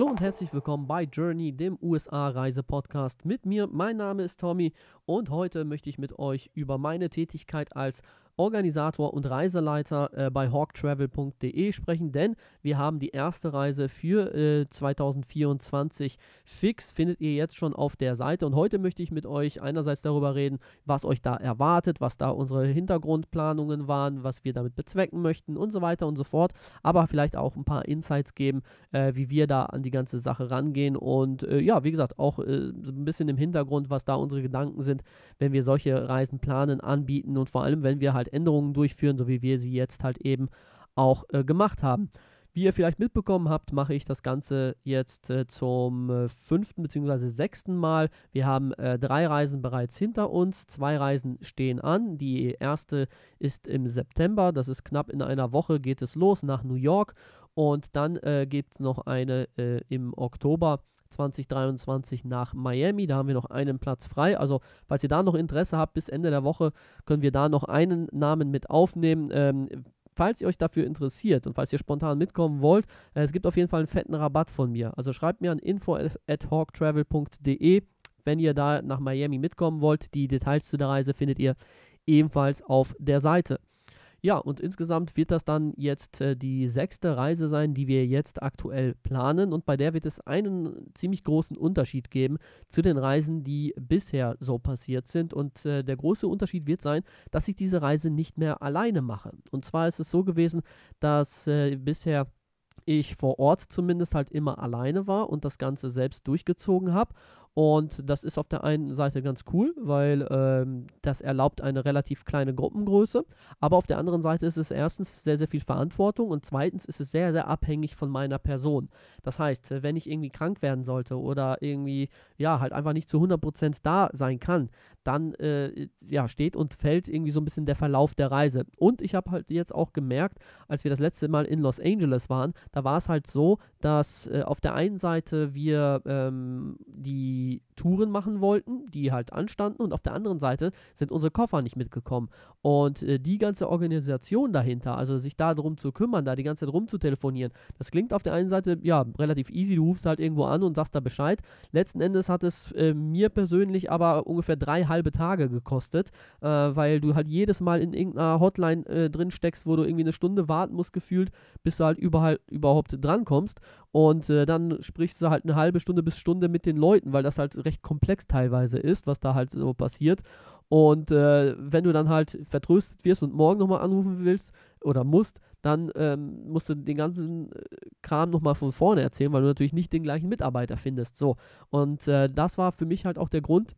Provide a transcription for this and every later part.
Hallo und herzlich willkommen bei Journey, dem USA-Reise-Podcast mit mir. Mein Name ist Tommy und heute möchte ich mit euch über meine Tätigkeit als Organisator und Reiseleiter äh, bei hawktravel.de sprechen, denn wir haben die erste Reise für äh, 2024 fix, findet ihr jetzt schon auf der Seite. Und heute möchte ich mit euch einerseits darüber reden, was euch da erwartet, was da unsere Hintergrundplanungen waren, was wir damit bezwecken möchten und so weiter und so fort, aber vielleicht auch ein paar Insights geben, äh, wie wir da an die ganze Sache rangehen. Und äh, ja, wie gesagt, auch äh, so ein bisschen im Hintergrund, was da unsere Gedanken sind, wenn wir solche Reisen planen, anbieten. Und vor allem, wenn wir halt Änderungen durchführen, so wie wir sie jetzt halt eben auch äh, gemacht haben. Wie ihr vielleicht mitbekommen habt, mache ich das Ganze jetzt äh, zum äh, fünften bzw. sechsten Mal. Wir haben äh, drei Reisen bereits hinter uns, zwei Reisen stehen an. Die erste ist im September, das ist knapp in einer Woche, geht es los nach New York. Und dann äh, gibt es noch eine äh, im Oktober 2023 nach Miami. Da haben wir noch einen Platz frei. Also, falls ihr da noch Interesse habt, bis Ende der Woche können wir da noch einen Namen mit aufnehmen. Ähm, falls ihr euch dafür interessiert und falls ihr spontan mitkommen wollt, äh, es gibt auf jeden Fall einen fetten Rabatt von mir. Also schreibt mir an info@hawktravel.de, wenn ihr da nach Miami mitkommen wollt. Die Details zu der Reise findet ihr ebenfalls auf der Seite. Ja, und insgesamt wird das dann jetzt äh, die sechste Reise sein, die wir jetzt aktuell planen. Und bei der wird es einen ziemlich großen Unterschied geben zu den Reisen, die bisher so passiert sind. Und äh, der große Unterschied wird sein, dass ich diese Reise nicht mehr alleine mache. Und zwar ist es so gewesen, dass äh, bisher ich vor Ort zumindest halt immer alleine war und das Ganze selbst durchgezogen habe. Und das ist auf der einen Seite ganz cool, weil ähm, das erlaubt eine relativ kleine Gruppengröße. Aber auf der anderen Seite ist es erstens sehr, sehr viel Verantwortung und zweitens ist es sehr, sehr abhängig von meiner Person. Das heißt, wenn ich irgendwie krank werden sollte oder irgendwie, ja, halt einfach nicht zu 100% da sein kann, dann äh, ja, steht und fällt irgendwie so ein bisschen der Verlauf der Reise. Und ich habe halt jetzt auch gemerkt, als wir das letzte Mal in Los Angeles waren, da war es halt so, dass äh, auf der einen Seite wir ähm, die Touren machen wollten, die halt anstanden und auf der anderen Seite sind unsere Koffer nicht mitgekommen. Und äh, die ganze Organisation dahinter, also sich da drum zu kümmern, da die ganze Zeit rumzutelefonieren, das klingt auf der einen Seite ja relativ easy, du rufst halt irgendwo an und sagst da Bescheid. Letzten Endes hat es äh, mir persönlich aber ungefähr drei halbe Tage gekostet, äh, weil du halt jedes Mal in irgendeiner Hotline äh, drin steckst, wo du irgendwie eine Stunde warten musst gefühlt, bis du halt überall, überhaupt drankommst. Und äh, dann sprichst du halt eine halbe Stunde bis Stunde mit den Leuten, weil das halt recht komplex teilweise ist, was da halt so passiert. Und äh, wenn du dann halt vertröstet wirst und morgen nochmal anrufen willst oder musst, dann ähm, musst du den ganzen äh, Kram nochmal von vorne erzählen, weil du natürlich nicht den gleichen Mitarbeiter findest. So. Und äh, das war für mich halt auch der Grund,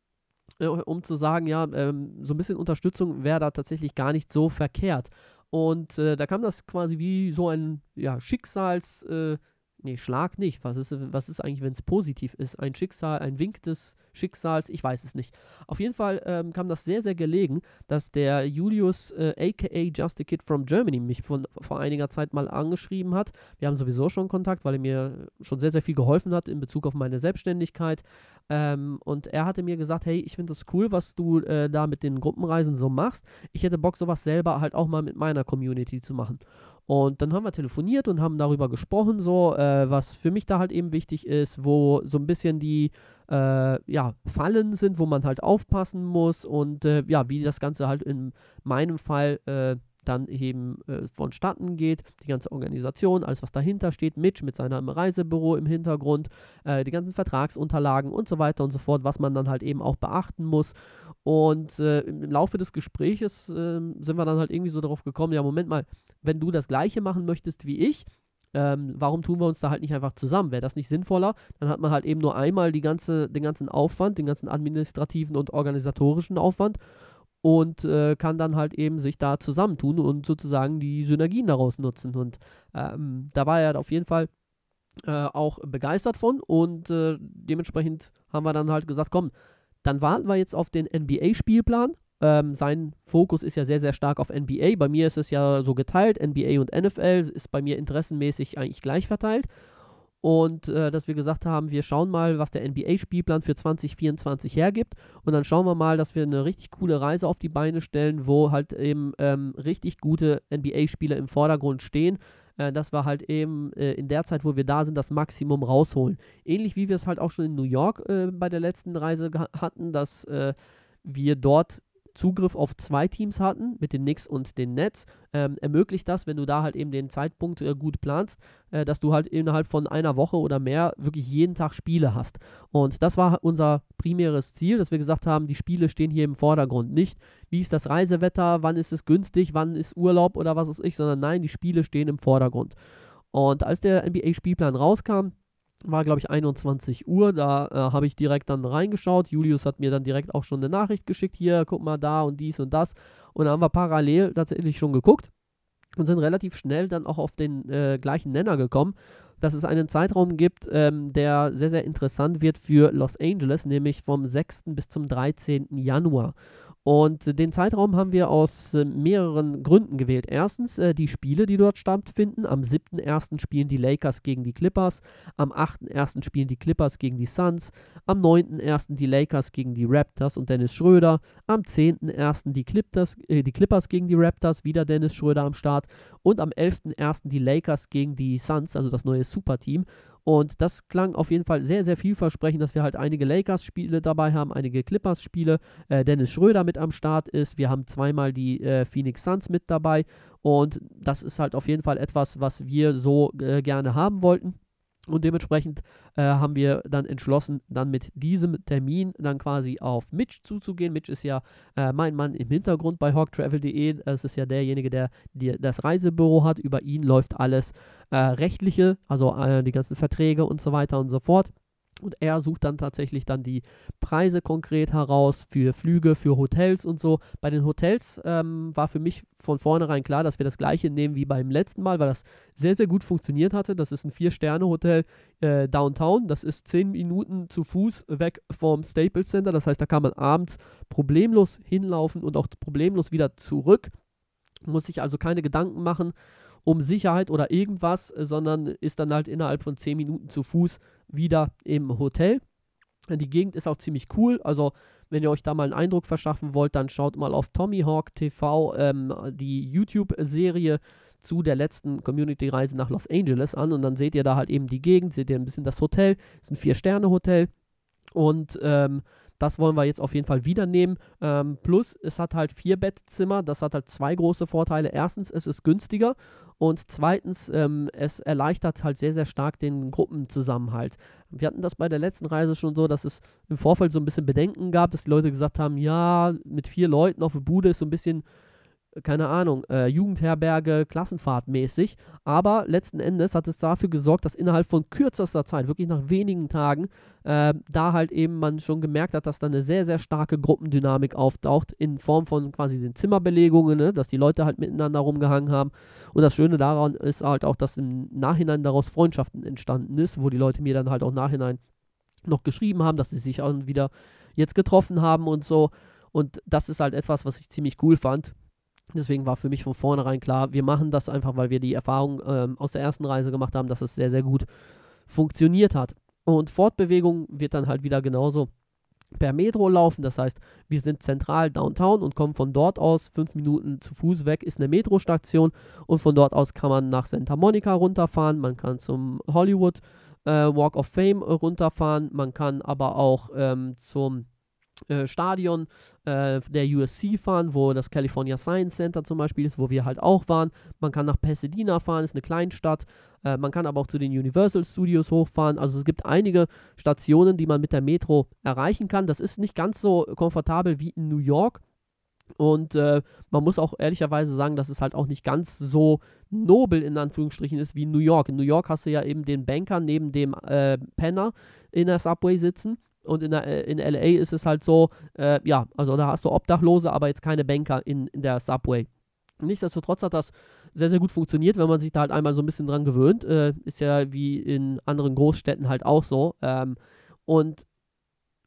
äh, um zu sagen, ja, ähm, so ein bisschen Unterstützung wäre da tatsächlich gar nicht so verkehrt. Und äh, da kam das quasi wie so ein ja, Schicksals, äh, nee, Schlag nicht. Was ist, was ist eigentlich, wenn es positiv ist? Ein Schicksal, ein Wink des Schicksals, ich weiß es nicht. Auf jeden Fall ähm, kam das sehr, sehr gelegen, dass der Julius, äh, aka Just a Kid from Germany, mich von, vor einiger Zeit mal angeschrieben hat. Wir haben sowieso schon Kontakt, weil er mir schon sehr, sehr viel geholfen hat in Bezug auf meine Selbstständigkeit. Ähm, und er hatte mir gesagt, hey, ich finde das cool, was du äh, da mit den Gruppenreisen so machst. Ich hätte Bock, sowas selber halt auch mal mit meiner Community zu machen. Und dann haben wir telefoniert und haben darüber gesprochen, so, äh, was für mich da halt eben wichtig ist, wo so ein bisschen die äh, ja, Fallen sind, wo man halt aufpassen muss und äh, ja, wie das Ganze halt in meinem Fall äh, dann eben äh, vonstatten geht, die ganze Organisation, alles was dahinter steht, Mitch mit seinem Reisebüro im Hintergrund, äh, die ganzen Vertragsunterlagen und so weiter und so fort, was man dann halt eben auch beachten muss. Und äh, im Laufe des Gespräches ähm, sind wir dann halt irgendwie so darauf gekommen, ja, Moment mal, wenn du das gleiche machen möchtest wie ich, ähm, warum tun wir uns da halt nicht einfach zusammen? Wäre das nicht sinnvoller? Dann hat man halt eben nur einmal ganze, den ganzen Aufwand, den ganzen administrativen und organisatorischen Aufwand und äh, kann dann halt eben sich da zusammentun und sozusagen die Synergien daraus nutzen. Und ähm, da war er auf jeden Fall äh, auch begeistert von und äh, dementsprechend haben wir dann halt gesagt, komm, dann warten wir jetzt auf den NBA-Spielplan. Ähm, sein Fokus ist ja sehr, sehr stark auf NBA. Bei mir ist es ja so geteilt. NBA und NFL ist bei mir interessenmäßig eigentlich gleich verteilt und äh, dass wir gesagt haben, wir schauen mal, was der NBA-Spielplan für 2024 hergibt und dann schauen wir mal, dass wir eine richtig coole Reise auf die Beine stellen, wo halt eben ähm, richtig gute NBA-Spieler im Vordergrund stehen, äh, dass wir halt eben äh, in der Zeit, wo wir da sind, das Maximum rausholen. Ähnlich wie wir es halt auch schon in New York äh, bei der letzten Reise hatten, dass äh, wir dort Zugriff auf zwei Teams hatten, mit den Knicks und den Nets, ähm, ermöglicht das, wenn du da halt eben den Zeitpunkt äh, gut planst, äh, dass du halt innerhalb von einer Woche oder mehr wirklich jeden Tag Spiele hast. Und das war unser primäres Ziel, dass wir gesagt haben, die Spiele stehen hier im Vordergrund. Nicht, wie ist das Reisewetter, wann ist es günstig, wann ist Urlaub oder was weiß ich, sondern nein, die Spiele stehen im Vordergrund. Und als der NBA-Spielplan rauskam, war, glaube ich, 21 Uhr. Da äh, habe ich direkt dann reingeschaut. Julius hat mir dann direkt auch schon eine Nachricht geschickt. Hier, guck mal da und dies und das. Und dann haben wir parallel tatsächlich schon geguckt und sind relativ schnell dann auch auf den äh, gleichen Nenner gekommen, dass es einen Zeitraum gibt, ähm, der sehr, sehr interessant wird für Los Angeles, nämlich vom 6. bis zum 13. Januar. Und den Zeitraum haben wir aus äh, mehreren Gründen gewählt. Erstens äh, die Spiele, die dort stattfinden. Am 7.1. spielen die Lakers gegen die Clippers. Am 8.1. spielen die Clippers gegen die Suns. Am 9.1. die Lakers gegen die Raptors und Dennis Schröder. Am 10.1. Die, Clippers, äh, die Clippers gegen die Raptors, wieder Dennis Schröder am Start. Und am 11.1. die Lakers gegen die Suns, also das neue Superteam. Und das klang auf jeden Fall sehr, sehr vielversprechend, dass wir halt einige Lakers-Spiele dabei haben, einige Clippers-Spiele. Äh, Dennis Schröder mit am Start ist. Wir haben zweimal die äh, Phoenix Suns mit dabei. Und das ist halt auf jeden Fall etwas, was wir so äh, gerne haben wollten. Und dementsprechend äh, haben wir dann entschlossen, dann mit diesem Termin dann quasi auf Mitch zuzugehen. Mitch ist ja äh, mein Mann im Hintergrund bei hawktravel.de. Es ist ja derjenige, der, der, das Reisebüro hat. Über ihn läuft alles äh, Rechtliche, also äh, die ganzen Verträge und so weiter und so fort. Und er sucht dann tatsächlich dann die Preise konkret heraus für Flüge, für Hotels und so. Bei den Hotels ähm, war für mich von vornherein klar, dass wir das gleiche nehmen wie beim letzten Mal, weil das sehr, sehr gut funktioniert hatte. Das ist ein Vier-Sterne-Hotel äh, Downtown. Das ist zehn Minuten zu Fuß weg vom Staples Center. Das heißt, da kann man abends problemlos hinlaufen und auch problemlos wieder zurück. Muss sich also keine Gedanken machen um Sicherheit oder irgendwas, sondern ist dann halt innerhalb von zehn Minuten zu Fuß wieder im Hotel. Die Gegend ist auch ziemlich cool. Also, wenn ihr euch da mal einen Eindruck verschaffen wollt, dann schaut mal auf Tommy Hawk TV ähm, die YouTube-Serie zu der letzten Community-Reise nach Los Angeles an und dann seht ihr da halt eben die Gegend, seht ihr ein bisschen das Hotel. Es ist ein Vier-Sterne-Hotel und ähm, das wollen wir jetzt auf jeden Fall wieder nehmen. Ähm, plus, es hat halt vier Bettzimmer. Das hat halt zwei große Vorteile. Erstens, es ist günstiger. Und zweitens, ähm, es erleichtert halt sehr, sehr stark den Gruppenzusammenhalt. Wir hatten das bei der letzten Reise schon so, dass es im Vorfeld so ein bisschen Bedenken gab, dass die Leute gesagt haben, ja, mit vier Leuten auf der Bude ist so ein bisschen keine Ahnung, äh, Jugendherberge, Klassenfahrt mäßig. Aber letzten Endes hat es dafür gesorgt, dass innerhalb von kürzester Zeit, wirklich nach wenigen Tagen, äh, da halt eben man schon gemerkt hat, dass da eine sehr, sehr starke Gruppendynamik auftaucht in Form von quasi den Zimmerbelegungen, ne? dass die Leute halt miteinander rumgehangen haben. Und das Schöne daran ist halt auch, dass im Nachhinein daraus Freundschaften entstanden ist, wo die Leute mir dann halt auch nachhinein noch geschrieben haben, dass sie sich auch wieder jetzt getroffen haben und so. Und das ist halt etwas, was ich ziemlich cool fand Deswegen war für mich von vornherein klar, wir machen das einfach, weil wir die Erfahrung ähm, aus der ersten Reise gemacht haben, dass es sehr, sehr gut funktioniert hat. Und Fortbewegung wird dann halt wieder genauso per Metro laufen. Das heißt, wir sind zentral downtown und kommen von dort aus fünf Minuten zu Fuß weg, ist eine Metrostation und von dort aus kann man nach Santa Monica runterfahren. Man kann zum Hollywood äh, Walk of Fame runterfahren. Man kann aber auch ähm, zum äh, Stadion äh, der USC fahren, wo das California Science Center zum Beispiel ist, wo wir halt auch waren. Man kann nach Pasadena fahren, ist eine Kleinstadt. Äh, man kann aber auch zu den Universal Studios hochfahren. Also es gibt einige Stationen, die man mit der Metro erreichen kann. Das ist nicht ganz so komfortabel wie in New York. Und äh, man muss auch ehrlicherweise sagen, dass es halt auch nicht ganz so nobel in Anführungsstrichen ist wie in New York. In New York hast du ja eben den Banker neben dem äh, Penner in der Subway sitzen und in, äh, in LA ist es halt so, äh, ja, also da hast du Obdachlose, aber jetzt keine Banker in, in der Subway. Nichtsdestotrotz hat das sehr, sehr gut funktioniert, wenn man sich da halt einmal so ein bisschen dran gewöhnt. Äh, ist ja wie in anderen Großstädten halt auch so. Ähm, und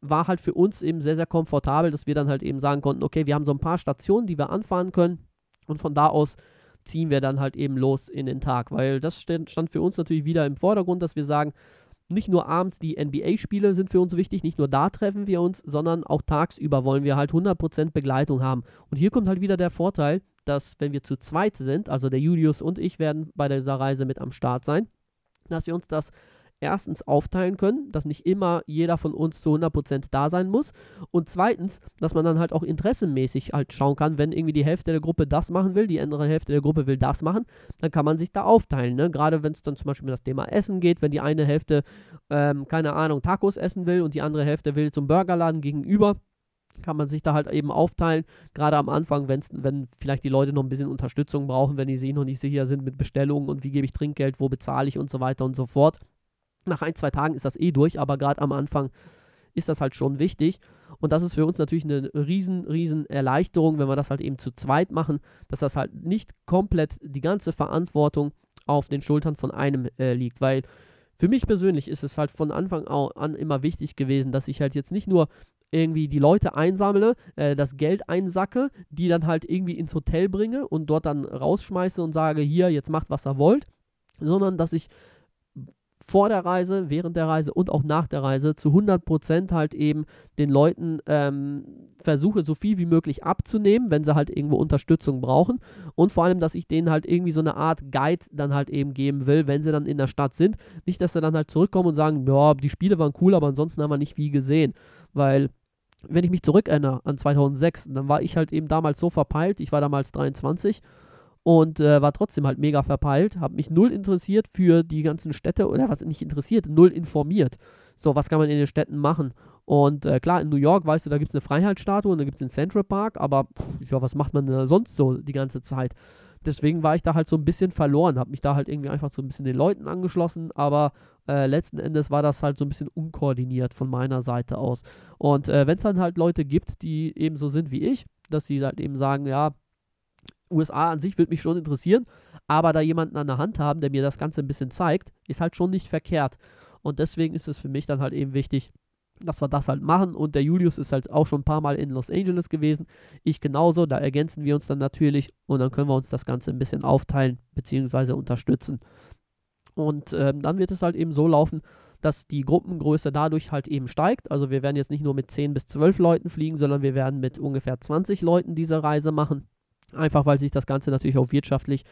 war halt für uns eben sehr, sehr komfortabel, dass wir dann halt eben sagen konnten, okay, wir haben so ein paar Stationen, die wir anfahren können und von da aus ziehen wir dann halt eben los in den Tag, weil das stand für uns natürlich wieder im Vordergrund, dass wir sagen, nicht nur abends die NBA-Spiele sind für uns wichtig, nicht nur da treffen wir uns, sondern auch tagsüber wollen wir halt 100% Begleitung haben. Und hier kommt halt wieder der Vorteil, dass wenn wir zu zweit sind, also der Julius und ich werden bei dieser Reise mit am Start sein, dass wir uns das erstens aufteilen können, dass nicht immer jeder von uns zu 100% da sein muss und zweitens, dass man dann halt auch interessenmäßig halt schauen kann, wenn irgendwie die Hälfte der Gruppe das machen will, die andere Hälfte der Gruppe will das machen, dann kann man sich da aufteilen, ne? gerade wenn es dann zum Beispiel um das Thema Essen geht, wenn die eine Hälfte, ähm, keine Ahnung, Tacos essen will und die andere Hälfte will zum Burgerladen gegenüber, kann man sich da halt eben aufteilen. Gerade am Anfang, wenn's, wenn vielleicht die Leute noch ein bisschen Unterstützung brauchen, wenn die sich noch nicht sicher sind mit Bestellungen und wie gebe ich Trinkgeld, wo bezahle ich und so weiter und so fort. Nach ein, zwei Tagen ist das eh durch, aber gerade am Anfang ist das halt schon wichtig. Und das ist für uns natürlich eine riesen, riesen Erleichterung, wenn wir das halt eben zu zweit machen, dass das halt nicht komplett die ganze Verantwortung auf den Schultern von einem äh, liegt. Weil für mich persönlich ist es halt von Anfang an immer wichtig gewesen, dass ich halt jetzt nicht nur irgendwie die Leute einsammle, äh, das Geld einsacke, die dann halt irgendwie ins Hotel bringe und dort dann rausschmeiße und sage, hier, jetzt macht, was ihr wollt, sondern dass ich vor der Reise, während der Reise und auch nach der Reise zu 100% halt eben den Leuten ähm, versuche, so viel wie möglich abzunehmen, wenn sie halt irgendwo Unterstützung brauchen. Und vor allem, dass ich denen halt irgendwie so eine Art Guide dann halt eben geben will, wenn sie dann in der Stadt sind. Nicht, dass sie dann halt zurückkommen und sagen, ja, die Spiele waren cool, aber ansonsten haben wir nicht viel gesehen. Weil wenn ich mich zurückerinnere an 2006, dann war ich halt eben damals so verpeilt, ich war damals 23 und äh, war trotzdem halt mega verpeilt, habe mich null interessiert für die ganzen Städte oder was nicht interessiert, null informiert. So, was kann man in den Städten machen? Und äh, klar, in New York, weißt du, da gibt es eine Freiheitsstatue und da gibt es den Central Park, aber pff, ja, was macht man denn sonst so die ganze Zeit? Deswegen war ich da halt so ein bisschen verloren, habe mich da halt irgendwie einfach so ein bisschen den Leuten angeschlossen, aber äh, letzten Endes war das halt so ein bisschen unkoordiniert von meiner Seite aus. Und äh, wenn es dann halt Leute gibt, die eben so sind wie ich, dass sie halt eben sagen, ja, USA an sich würde mich schon interessieren, aber da jemanden an der Hand haben, der mir das Ganze ein bisschen zeigt, ist halt schon nicht verkehrt. Und deswegen ist es für mich dann halt eben wichtig, dass wir das halt machen. Und der Julius ist halt auch schon ein paar Mal in Los Angeles gewesen. Ich genauso, da ergänzen wir uns dann natürlich und dann können wir uns das Ganze ein bisschen aufteilen bzw. unterstützen. Und ähm, dann wird es halt eben so laufen, dass die Gruppengröße dadurch halt eben steigt. Also wir werden jetzt nicht nur mit 10 bis 12 Leuten fliegen, sondern wir werden mit ungefähr 20 Leuten diese Reise machen. Einfach weil sich das Ganze natürlich auch wirtschaftlich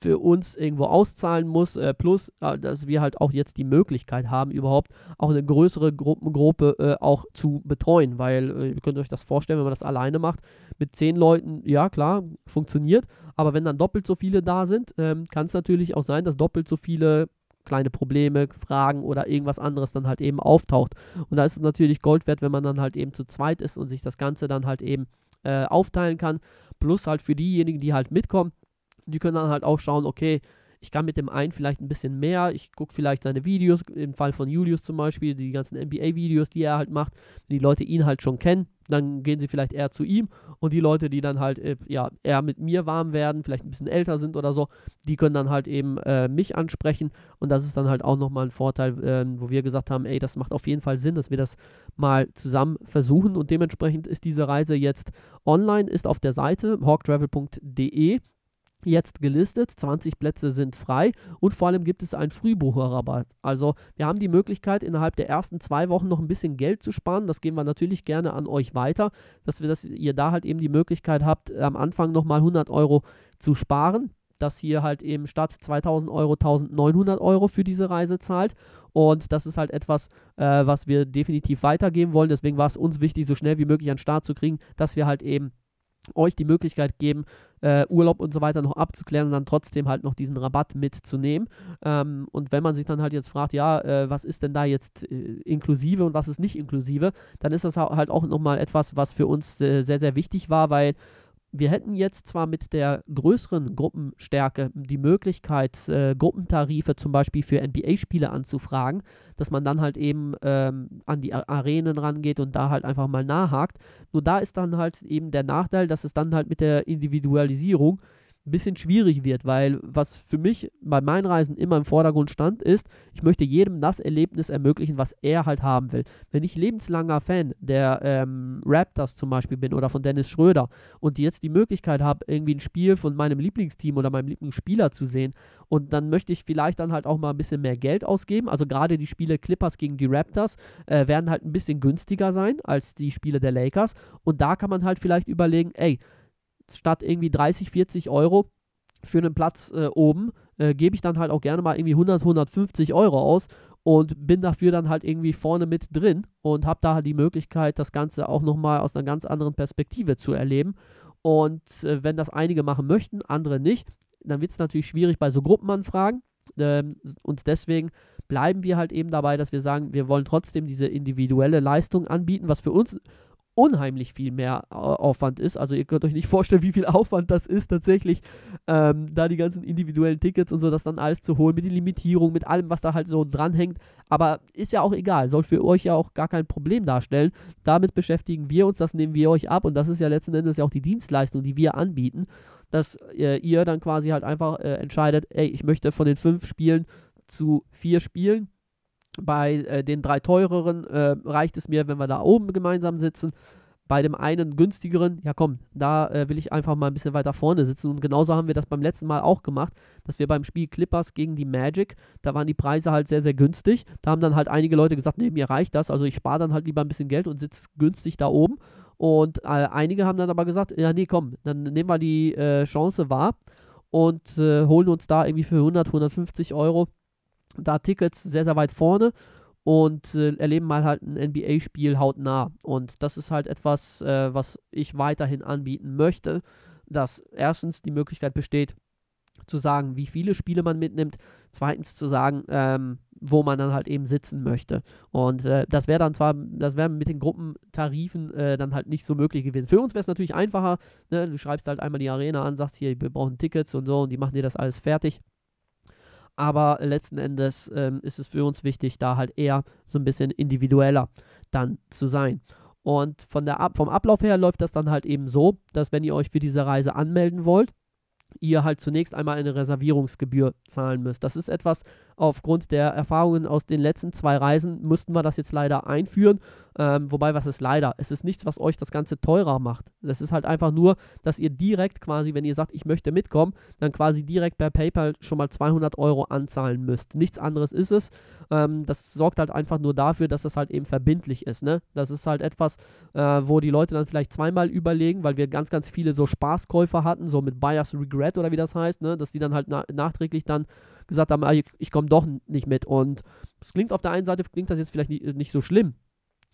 für uns irgendwo auszahlen muss, äh, plus äh, dass wir halt auch jetzt die Möglichkeit haben, überhaupt auch eine größere Gruppengruppe äh, auch zu betreuen, weil äh, ihr könnt euch das vorstellen, wenn man das alleine macht, mit zehn Leuten, ja klar, funktioniert, aber wenn dann doppelt so viele da sind, ähm, kann es natürlich auch sein, dass doppelt so viele kleine Probleme, Fragen oder irgendwas anderes dann halt eben auftaucht. Und da ist es natürlich Gold wert, wenn man dann halt eben zu zweit ist und sich das Ganze dann halt eben äh, aufteilen kann. Plus halt für diejenigen, die halt mitkommen, die können dann halt auch schauen, okay, ich kann mit dem einen vielleicht ein bisschen mehr, ich gucke vielleicht seine Videos, im Fall von Julius zum Beispiel, die ganzen NBA-Videos, die er halt macht, wenn die Leute ihn halt schon kennen, dann gehen sie vielleicht eher zu ihm. Und die Leute, die dann halt, äh, ja, eher mit mir warm werden, vielleicht ein bisschen älter sind oder so, die können dann halt eben äh, mich ansprechen. Und das ist dann halt auch nochmal ein Vorteil, äh, wo wir gesagt haben, ey, das macht auf jeden Fall Sinn, dass wir das mal zusammen versuchen. Und dementsprechend ist diese Reise jetzt online, ist auf der Seite hawktravel.de jetzt gelistet. 20 Plätze sind frei und vor allem gibt es einen Frühbucherrabatt. Also wir haben die Möglichkeit, innerhalb der ersten zwei Wochen noch ein bisschen Geld zu sparen. Das geben wir natürlich gerne an euch weiter, dass, wir, dass ihr da halt eben die Möglichkeit habt, am Anfang nochmal 100 Euro zu sparen. Dass hier halt eben statt 2000 Euro 1900 Euro für diese Reise zahlt. Und das ist halt etwas, äh, was wir definitiv weitergeben wollen. Deswegen war es uns wichtig, so schnell wie möglich an den Start zu kriegen, dass wir halt eben euch die Möglichkeit geben, äh, Urlaub und so weiter noch abzuklären und dann trotzdem halt noch diesen Rabatt mitzunehmen. Ähm, und wenn man sich dann halt jetzt fragt, ja, äh, was ist denn da jetzt äh, inklusive und was ist nicht inklusive, dann ist das halt auch nochmal etwas, was für uns äh, sehr, sehr wichtig war, weil wir hätten jetzt zwar mit der größeren Gruppenstärke die Möglichkeit, äh, Gruppentarife zum Beispiel für NBA-Spiele anzufragen, dass man dann halt eben ähm, an die Arenen rangeht und da halt einfach mal nachhakt. Nur da ist dann halt eben der Nachteil, dass es dann halt mit der Individualisierung ein bisschen schwierig wird, weil was für mich bei meinen Reisen immer im Vordergrund stand, ist, ich möchte jedem das Erlebnis ermöglichen, was er halt haben will. Wenn ich lebenslanger Fan der ähm, Raptors zum Beispiel bin oder von Dennis Schröder und jetzt die Möglichkeit habe, irgendwie ein Spiel von meinem Lieblingsteam oder meinem Lieblingsspieler zu sehen und dann möchte ich vielleicht dann halt auch mal ein bisschen mehr Geld ausgeben. Also gerade die Spiele Clippers gegen die Raptors äh, werden halt ein bisschen günstiger sein als die Spiele der Lakers und da kann man halt vielleicht überlegen, ey, statt irgendwie 30, 40 Euro für einen Platz äh, oben, äh, gebe ich dann halt auch gerne mal irgendwie 100, 150 Euro aus und bin dafür dann halt irgendwie vorne mit drin und habe da halt die Möglichkeit, das Ganze auch nochmal aus einer ganz anderen Perspektive zu erleben. Und äh, wenn das einige machen möchten, andere nicht, dann wird es natürlich schwierig bei so Gruppenanfragen. Ähm, und deswegen bleiben wir halt eben dabei, dass wir sagen, wir wollen trotzdem diese individuelle Leistung anbieten, was für uns unheimlich viel mehr äh, Aufwand ist. Also ihr könnt euch nicht vorstellen, wie viel Aufwand das ist, tatsächlich ähm, da die ganzen individuellen Tickets und so, das dann alles zu holen, mit den Limitierungen, mit allem, was da halt so dranhängt. Aber ist ja auch egal, soll für euch ja auch gar kein Problem darstellen. Damit beschäftigen wir uns, das nehmen wir euch ab und das ist ja letzten Endes ja auch die Dienstleistung, die wir anbieten, dass äh, ihr dann quasi halt einfach äh, entscheidet, ey, ich möchte von den fünf Spielen zu vier Spielen bei äh, den drei teureren äh, reicht es mir, wenn wir da oben gemeinsam sitzen. Bei dem einen günstigeren, ja komm, da äh, will ich einfach mal ein bisschen weiter vorne sitzen. Und genauso haben wir das beim letzten Mal auch gemacht, dass wir beim Spiel Clippers gegen die Magic, da waren die Preise halt sehr, sehr günstig. Da haben dann halt einige Leute gesagt, nee, mir reicht das. Also ich spare dann halt lieber ein bisschen Geld und sitze günstig da oben. Und äh, einige haben dann aber gesagt, ja nee, komm, dann nehmen wir die äh, Chance wahr und äh, holen uns da irgendwie für 100, 150 Euro da Tickets sehr, sehr weit vorne und äh, erleben mal halt ein NBA-Spiel hautnah. Und das ist halt etwas, äh, was ich weiterhin anbieten möchte, dass erstens die Möglichkeit besteht, zu sagen, wie viele Spiele man mitnimmt, zweitens zu sagen, ähm, wo man dann halt eben sitzen möchte. Und äh, das wäre dann zwar, das wäre mit den Gruppentarifen äh, dann halt nicht so möglich gewesen. Für uns wäre es natürlich einfacher, ne? du schreibst halt einmal die Arena an, sagst hier, wir brauchen Tickets und so und die machen dir das alles fertig. Aber letzten Endes ähm, ist es für uns wichtig, da halt eher so ein bisschen individueller dann zu sein. Und von der Ab vom Ablauf her läuft das dann halt eben so, dass wenn ihr euch für diese Reise anmelden wollt, ihr halt zunächst einmal eine Reservierungsgebühr zahlen müsst. Das ist etwas, aufgrund der Erfahrungen aus den letzten zwei Reisen, müssten wir das jetzt leider einführen. Ähm, wobei, was ist leider? Es ist nichts, was euch das Ganze teurer macht. Es ist halt einfach nur, dass ihr direkt quasi, wenn ihr sagt, ich möchte mitkommen, dann quasi direkt per PayPal schon mal 200 Euro anzahlen müsst. Nichts anderes ist es. Ähm, das sorgt halt einfach nur dafür, dass es halt eben verbindlich ist. Ne? Das ist halt etwas, äh, wo die Leute dann vielleicht zweimal überlegen, weil wir ganz, ganz viele so Spaßkäufer hatten, so mit Buyer's Regret oder wie das heißt, ne? dass die dann halt na nachträglich dann gesagt haben, ah, ich, ich komme doch nicht mit. Und es klingt auf der einen Seite, klingt das jetzt vielleicht nicht, nicht so schlimm.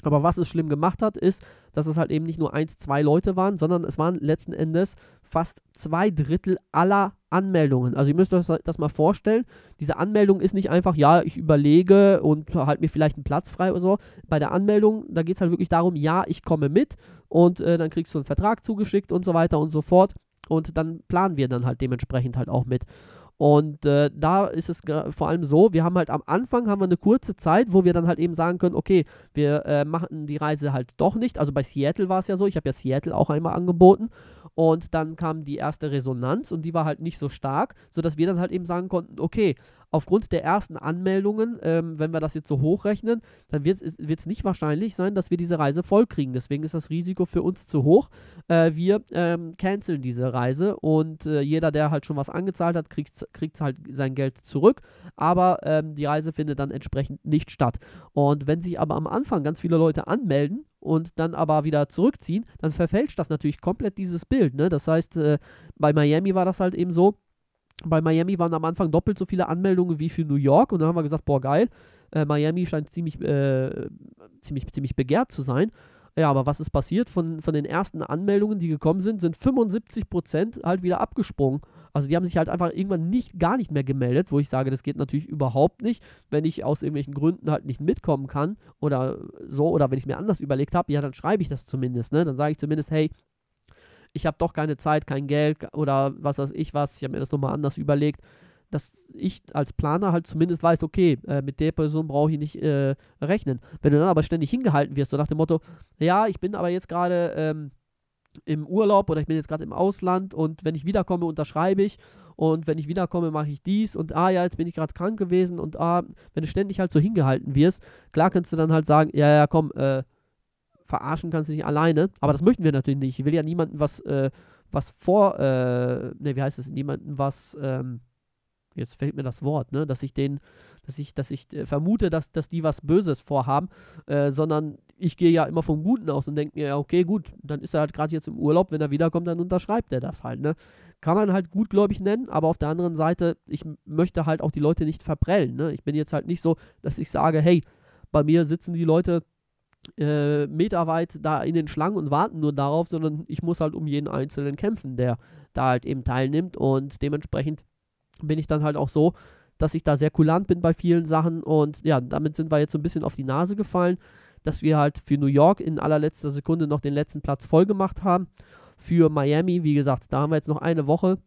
Aber was es schlimm gemacht hat, ist, dass es halt eben nicht nur eins, zwei Leute waren, sondern es waren letzten Endes fast zwei Drittel aller Anmeldungen. Also ihr müsst euch das mal vorstellen. Diese Anmeldung ist nicht einfach, ja, ich überlege und halt mir vielleicht einen Platz frei oder so. Bei der Anmeldung, da geht es halt wirklich darum, ja, ich komme mit und äh, dann kriegst du einen Vertrag zugeschickt und so weiter und so fort. Und dann planen wir dann halt dementsprechend halt auch mit. Und äh, da ist es vor allem so, wir haben halt am Anfang haben wir eine kurze Zeit, wo wir dann halt eben sagen können, okay, wir äh, machen die Reise halt doch nicht. Also bei Seattle war es ja so, ich habe ja Seattle auch einmal angeboten und dann kam die erste Resonanz und die war halt nicht so stark, sodass wir dann halt eben sagen konnten, okay, aufgrund der ersten Anmeldungen, ähm, wenn wir das jetzt so hochrechnen, dann wird es nicht wahrscheinlich sein, dass wir diese Reise vollkriegen. Deswegen ist das Risiko für uns zu hoch. Äh, wir ähm, canceln diese Reise und äh, jeder, der halt schon was angezahlt hat, kriegt, halt sein Geld zurück. Aber ähm, die Reise findet dann entsprechend nicht statt. Und wenn sich aber am Anfang ganz viele Leute anmelden, und dann aber wieder zurückziehen, dann verfälscht das natürlich komplett dieses Bild. Ne? Das heißt, äh, bei Miami war das halt eben so, bei Miami waren am Anfang doppelt so viele Anmeldungen wie für New York und dann haben wir gesagt, boah, geil, äh, Miami scheint ziemlich, äh, ziemlich, ziemlich begehrt zu sein. Ja, aber was ist passiert? Von, von den ersten Anmeldungen, die gekommen sind, sind 75% halt wieder abgesprungen. Also die haben sich halt einfach irgendwann nicht, gar nicht mehr gemeldet, wo ich sage, das geht natürlich überhaupt nicht, wenn ich aus irgendwelchen Gründen halt nicht mitkommen kann oder so, oder wenn ich mir anders überlegt habe, ja, dann schreibe ich das zumindest, ne? Dann sage ich zumindest, hey, ich habe doch keine Zeit, kein Geld oder was weiß ich was, ich habe mir das nochmal anders überlegt, dass ich als Planer halt zumindest weiß, okay, äh, mit der Person brauche ich nicht äh, rechnen. Wenn du dann aber ständig hingehalten wirst, so nach dem Motto, ja, ich bin aber jetzt gerade ähm, im Urlaub oder ich bin jetzt gerade im Ausland und wenn ich wiederkomme, unterschreibe ich und wenn ich wiederkomme, mache ich dies und ah ja, jetzt bin ich gerade krank gewesen und ah, wenn du ständig halt so hingehalten wirst, klar kannst du dann halt sagen, ja, ja, komm, äh, verarschen kannst du nicht alleine. Aber das möchten wir natürlich nicht. Ich will ja niemandem was, äh, was vor, äh, ne, wie heißt es, niemandem was, ähm, jetzt fällt mir das Wort, ne, dass ich den, dass ich, dass ich äh, vermute, dass, dass die was Böses vorhaben, äh, sondern ich gehe ja immer vom Guten aus und denke mir, ja, okay, gut, dann ist er halt gerade jetzt im Urlaub, wenn er wiederkommt, dann unterschreibt er das halt, ne? Kann man halt gutgläubig nennen, aber auf der anderen Seite, ich möchte halt auch die Leute nicht verprellen, ne? Ich bin jetzt halt nicht so, dass ich sage, hey, bei mir sitzen die Leute äh, meterweit da in den Schlangen und warten nur darauf, sondern ich muss halt um jeden Einzelnen kämpfen, der da halt eben teilnimmt und dementsprechend bin ich dann halt auch so, dass ich da sehr kulant bin bei vielen Sachen und ja, damit sind wir jetzt so ein bisschen auf die Nase gefallen, dass wir halt für New York in allerletzter Sekunde noch den letzten Platz voll gemacht haben. Für Miami, wie gesagt, da haben wir jetzt noch eine Woche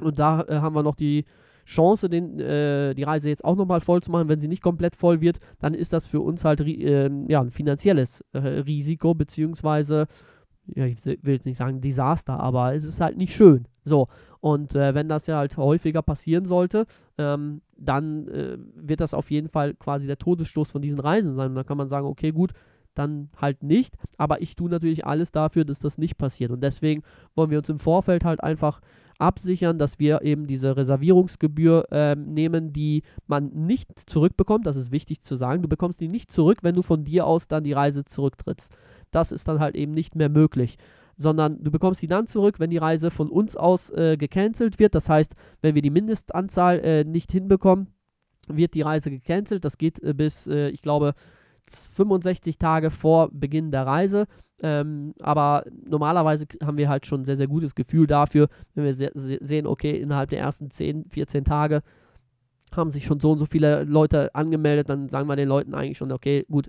und da äh, haben wir noch die Chance, den, äh, die Reise jetzt auch nochmal voll zu machen. Wenn sie nicht komplett voll wird, dann ist das für uns halt äh, ja, ein finanzielles äh, Risiko, beziehungsweise, ja, ich will jetzt nicht sagen Desaster, aber es ist halt nicht schön. So, und äh, wenn das ja halt häufiger passieren sollte, ähm, dann äh, wird das auf jeden Fall quasi der Todesstoß von diesen Reisen sein. Und dann kann man sagen, okay, gut, dann halt nicht. Aber ich tue natürlich alles dafür, dass das nicht passiert. Und deswegen wollen wir uns im Vorfeld halt einfach absichern, dass wir eben diese Reservierungsgebühr äh, nehmen, die man nicht zurückbekommt. Das ist wichtig zu sagen. Du bekommst die nicht zurück, wenn du von dir aus dann die Reise zurücktrittst. Das ist dann halt eben nicht mehr möglich sondern du bekommst die dann zurück, wenn die Reise von uns aus äh, gecancelt wird. Das heißt, wenn wir die Mindestanzahl äh, nicht hinbekommen, wird die Reise gecancelt. Das geht äh, bis, äh, ich glaube, 65 Tage vor Beginn der Reise. Ähm, aber normalerweise haben wir halt schon ein sehr, sehr gutes Gefühl dafür, wenn wir se sehen, okay, innerhalb der ersten 10, 14 Tage haben sich schon so und so viele Leute angemeldet, dann sagen wir den Leuten eigentlich schon, okay, gut,